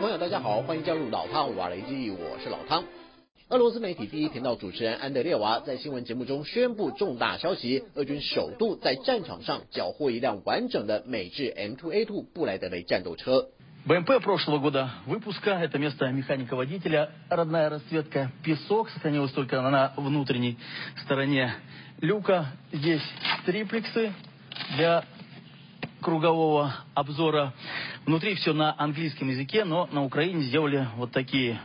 朋友，大家好，欢迎加入老汤瓦雷基，我是老汤。俄罗斯媒体第一频道主持人安德烈娃在新闻节目中宣布重大消息：俄军首度在战场上缴获一辆完整的美制 M2A2 布莱德雷战斗车。БМП прошлого года выпуска, это место механика-водителя, родная расцветка, песок сохранилась только на внутренней стороне люка. Здесь триплексы для кругового обзора. Внутри все на английском языке, но на Украине сделали вот такие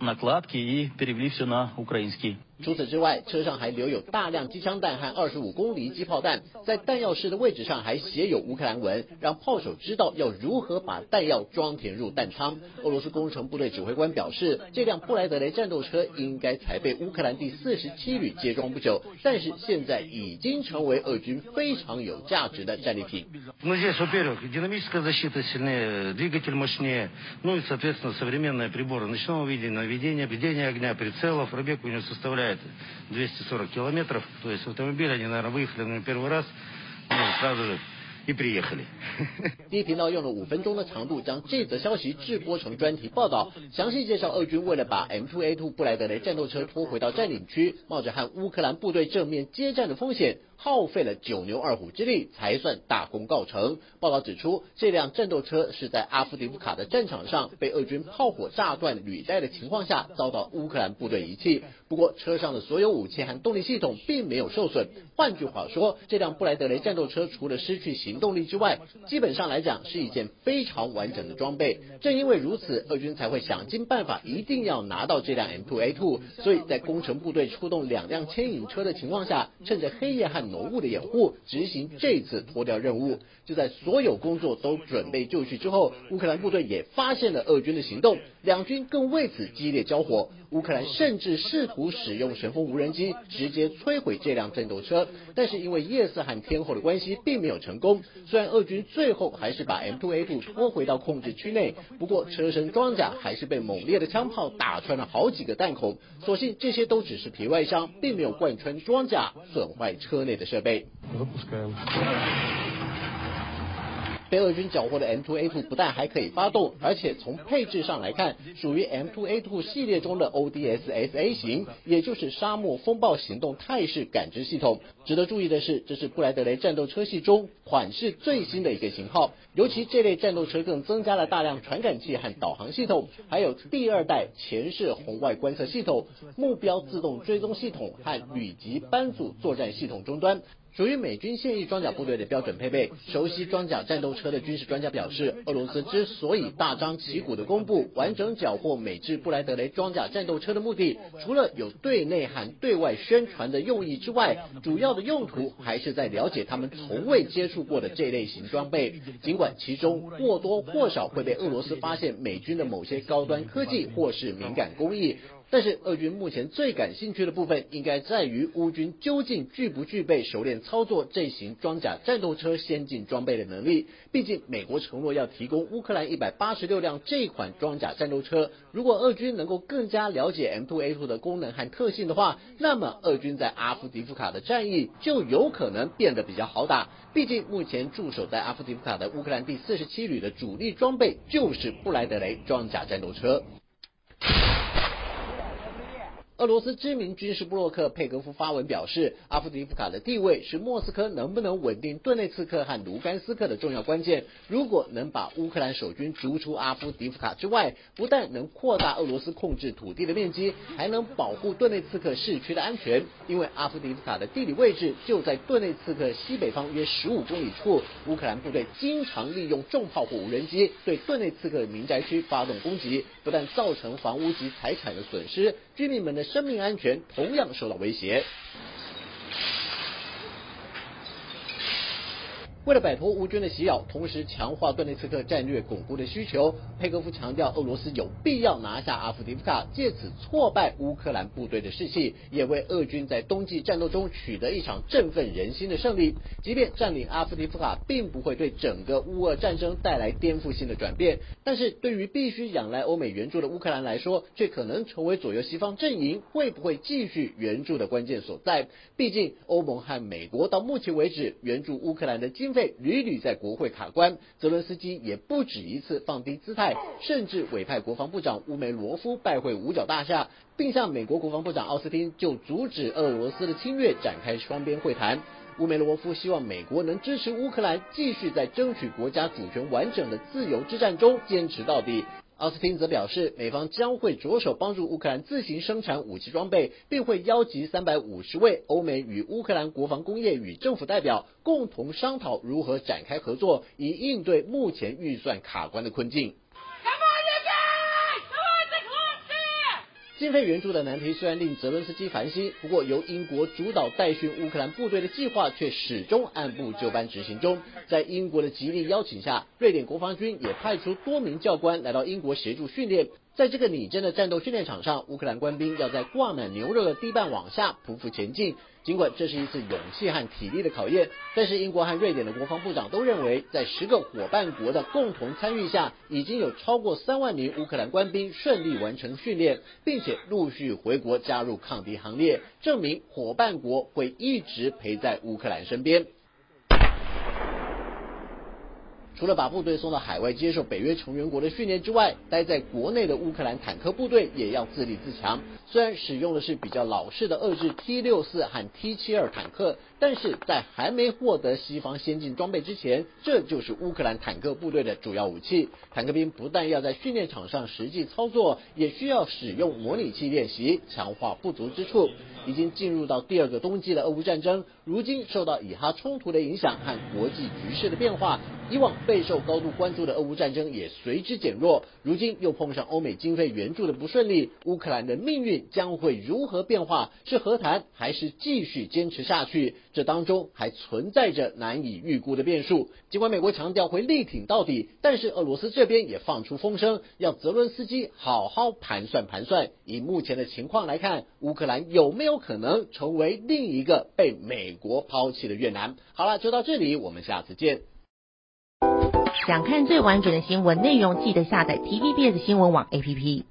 накладки и перевели все на украинский. 除此之外，车上还留有大量机枪弹和二十五公里机炮弹，在弹药室的位置上还写有乌克兰文，让炮手知道要如何把弹药装填入弹仓。俄罗斯工程部队指挥官表示，这辆布莱德雷战斗车应该才被乌克兰第四十七旅接装不久，但是现在已经成为俄军非常有价值的战利品。Ну здесь, во-первых, динамическая защита сильнее, двигатель мощнее, ну и, соответственно, современные приборы ночного видения, наведения, ведения огня, прицелов. Пробег у него составляет 240 километров. То есть автомобиль, они, наверное, выехали на первый раз, ну, сразу же и приехали. 第一频道用了五分钟的长度将这则消息制播成专题报道，详细介绍俄军为了把 M2A2 布莱德雷战斗车拖回到占领区，冒着和乌克兰部队正面接战的风险。 耗费了九牛二虎之力才算大功告成。报道指出，这辆战斗车是在阿夫迪夫卡的战场上被俄军炮火炸断履带的情况下遭到乌克兰部队遗弃。不过，车上的所有武器和动力系统并没有受损。换句话说，这辆布莱德雷战斗车除了失去行动力之外，基本上来讲是一件非常完整的装备。正因为如此，俄军才会想尽办法一定要拿到这辆 M2A2。所以在工程部队出动两辆牵引车的情况下，趁着黑夜和浓雾的掩护，执行这次脱掉任务。就在所有工作都准备就绪之后，乌克兰部队也发现了俄军的行动，两军更为此激烈交火。乌克兰甚至试图使用神风无人机直接摧毁这辆战斗车，但是因为夜色和天候的关系，并没有成功。虽然俄军最后还是把 M2A2 拖回到控制区内，不过车身装甲还是被猛烈的枪炮打穿了好几个弹孔。所幸这些都只是皮外伤，并没有贯穿装甲，损坏车内的设备。被俄军缴获的 M2A2 不但还可以发动，而且从配置上来看，属于 M2A2 系列中的 ODSSA 型，也就是沙漠风暴行动态势感知系统。值得注意的是，这是布莱德雷战斗车系中款式最新的一个型号，尤其这类战斗车更增加了大量传感器和导航系统，还有第二代前视红外观测系统、目标自动追踪系统和旅级班组作战系统终端。属于美军现役装甲部队的标准配备。熟悉装甲战斗车的军事专家表示，俄罗斯之所以大张旗鼓的公布完整缴获美制布莱德雷装甲战斗车的目的，除了有对内和对外宣传的用意之外，主要的用途还是在了解他们从未接触过的这类型装备。尽管其中或多或少会被俄罗斯发现美军的某些高端科技或是敏感工艺。但是，俄军目前最感兴趣的部分，应该在于乌军究竟具不具备熟练操作这型装甲战斗车先进装备的能力。毕竟，美国承诺要提供乌克兰一百八十六辆这款装甲战斗车。如果俄军能够更加了解 M2A2 的功能和特性的话，那么俄军在阿夫迪夫卡的战役就有可能变得比较好打。毕竟，目前驻守在阿夫迪夫卡的乌克兰第四十七旅的主力装备就是布莱德雷装甲战斗车。俄罗斯知名军事布洛克佩格夫发文表示，阿夫迪夫卡的地位是莫斯科能不能稳定顿内茨克和卢甘斯克的重要关键。如果能把乌克兰守军逐出阿夫迪夫卡之外，不但能扩大俄罗斯控制土地的面积，还能保护顿内茨克市区的安全。因为阿夫迪夫卡的地理位置就在顿内茨克西北方约十五公里处，乌克兰部队经常利用重炮或无人机对顿内茨克民宅区发动攻击，不但造成房屋及财产的损失，居民们的。生命安全同样受到威胁。为了摆脱乌军的袭扰，同时强化顿内茨克战略巩固的需求，佩科夫强调，俄罗斯有必要拿下阿夫迪夫卡，借此挫败乌克兰部队的士气，也为俄军在冬季战斗中取得一场振奋人心的胜利。即便占领阿夫迪夫卡并不会对整个乌俄战争带来颠覆性的转变，但是对于必须仰赖欧美援助的乌克兰来说，却可能成为左右西方阵营会不会继续援助的关键所在。毕竟，欧盟和美国到目前为止援助乌克兰的经费。屡屡在国会卡关，泽伦斯基也不止一次放低姿态，甚至委派国防部长乌梅罗夫拜会五角大厦，并向美国国防部长奥斯汀就阻止俄罗斯的侵略展开双边会谈。乌梅罗夫希望美国能支持乌克兰继续在争取国家主权完整的自由之战中坚持到底。奥斯汀则表示，美方将会着手帮助乌克兰自行生产武器装备，并会邀集三百五十位欧美与乌克兰国防工业与政府代表共同商讨如何展开合作，以应对目前预算卡关的困境。经费援助的难题虽然令泽伦斯基烦心，不过由英国主导代训乌克兰部队的计划却始终按部就班执行中。在英国的极力邀请下，瑞典国防军也派出多名教官来到英国协助训练。在这个拟真的战斗训练场上，乌克兰官兵要在挂满牛肉的地板往下匍匐前进。尽管这是一次勇气和体力的考验，但是英国和瑞典的国防部长都认为，在十个伙伴国的共同参与下，已经有超过三万名乌克兰官兵顺利完成训练，并且陆续回国加入抗敌行列，证明伙伴国会一直陪在乌克兰身边。除了把部队送到海外接受北约成员国的训练之外，待在国内的乌克兰坦克部队也要自立自强。虽然使用的是比较老式的遏制 T 六四和 T 七二坦克，但是在还没获得西方先进装备之前，这就是乌克兰坦克部队的主要武器。坦克兵不但要在训练场上实际操作，也需要使用模拟器练习，强化不足之处。已经进入到第二个冬季的俄乌战争，如今受到以哈冲突的影响和国际局势的变化，以往备受高度关注的俄乌战争也随之减弱。如今又碰上欧美经费援助的不顺利，乌克兰的命运将会如何变化？是和谈还是继续坚持下去？这当中还存在着难以预估的变数。尽管美国强调会力挺到底，但是俄罗斯这边也放出风声，要泽伦斯基好好盘算盘算。以目前的情况来看，乌克兰有没有？可能成为另一个被美国抛弃的越南。好了，就到这里，我们下次见。想看最完整的新闻内容，记得下载 TVBS 新闻网 APP。